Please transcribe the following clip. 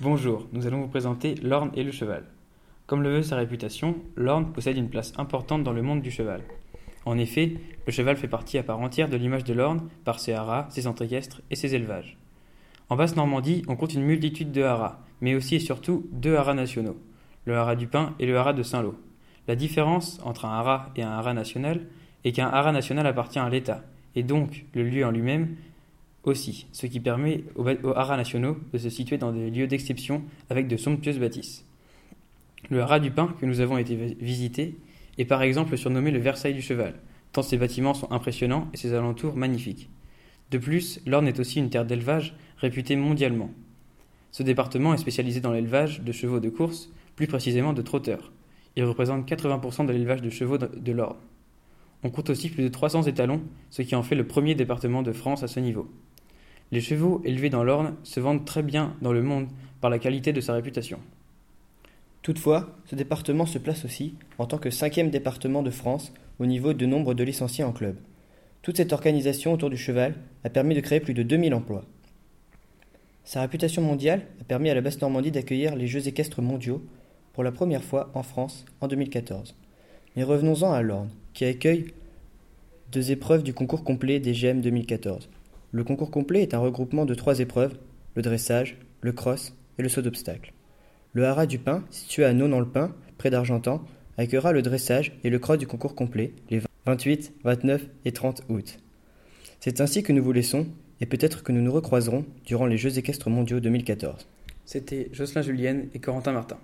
Bonjour, nous allons vous présenter l'Orne et le cheval. Comme le veut sa réputation, l'Orne possède une place importante dans le monde du cheval. En effet, le cheval fait partie à part entière de l'image de l'Orne par ses haras, ses centres équestres et ses élevages. En Basse-Normandie, on compte une multitude de haras, mais aussi et surtout deux haras nationaux, le haras du Pin et le haras de Saint-Lô. La différence entre un haras et un haras national est qu'un haras national appartient à l'État, et donc le lieu en lui-même aussi, ce qui permet aux, haras nationaux de se situer dans des lieux d'exception avec de somptueuses bâtisses. Le haras du Pin que nous avons été visiter est par exemple surnommé le Versailles du cheval, tant ses bâtiments sont impressionnants et ses alentours magnifiques. De plus, l'Orne est aussi une terre d'élevage réputée mondialement. Ce département est spécialisé dans l'élevage de chevaux de course, plus précisément de trotteurs. Il représente 80% de l'élevage de chevaux de l'Orne. On compte aussi plus de 300 étalons, ce qui en fait le premier département de France à ce niveau. Les chevaux élevés dans l'Orne se vendent très bien dans le monde par la qualité de sa réputation. Toutefois, ce département se place aussi en tant que cinquième département de France au niveau de nombre de licenciés en club. Toute cette organisation autour du cheval a permis de créer plus de 2000 emplois. Sa réputation mondiale a permis à la Basse-Normandie d'accueillir les Jeux équestres mondiaux pour la première fois en France en 2014. Mais revenons-en à l'Orne, qui accueille deux épreuves du concours complet des GM 2014. Le concours complet est un regroupement de trois épreuves, le dressage, le cross et le saut d'obstacle. Le haras du Pin, situé à Nonan-le-Pin, près d'Argentan, accueillera le dressage et le cross du concours complet les 28, 29 et 30 août. C'est ainsi que nous vous laissons, et peut-être que nous nous recroiserons durant les Jeux équestres mondiaux 2014. C'était Jocelyn Julienne et Corentin Martin.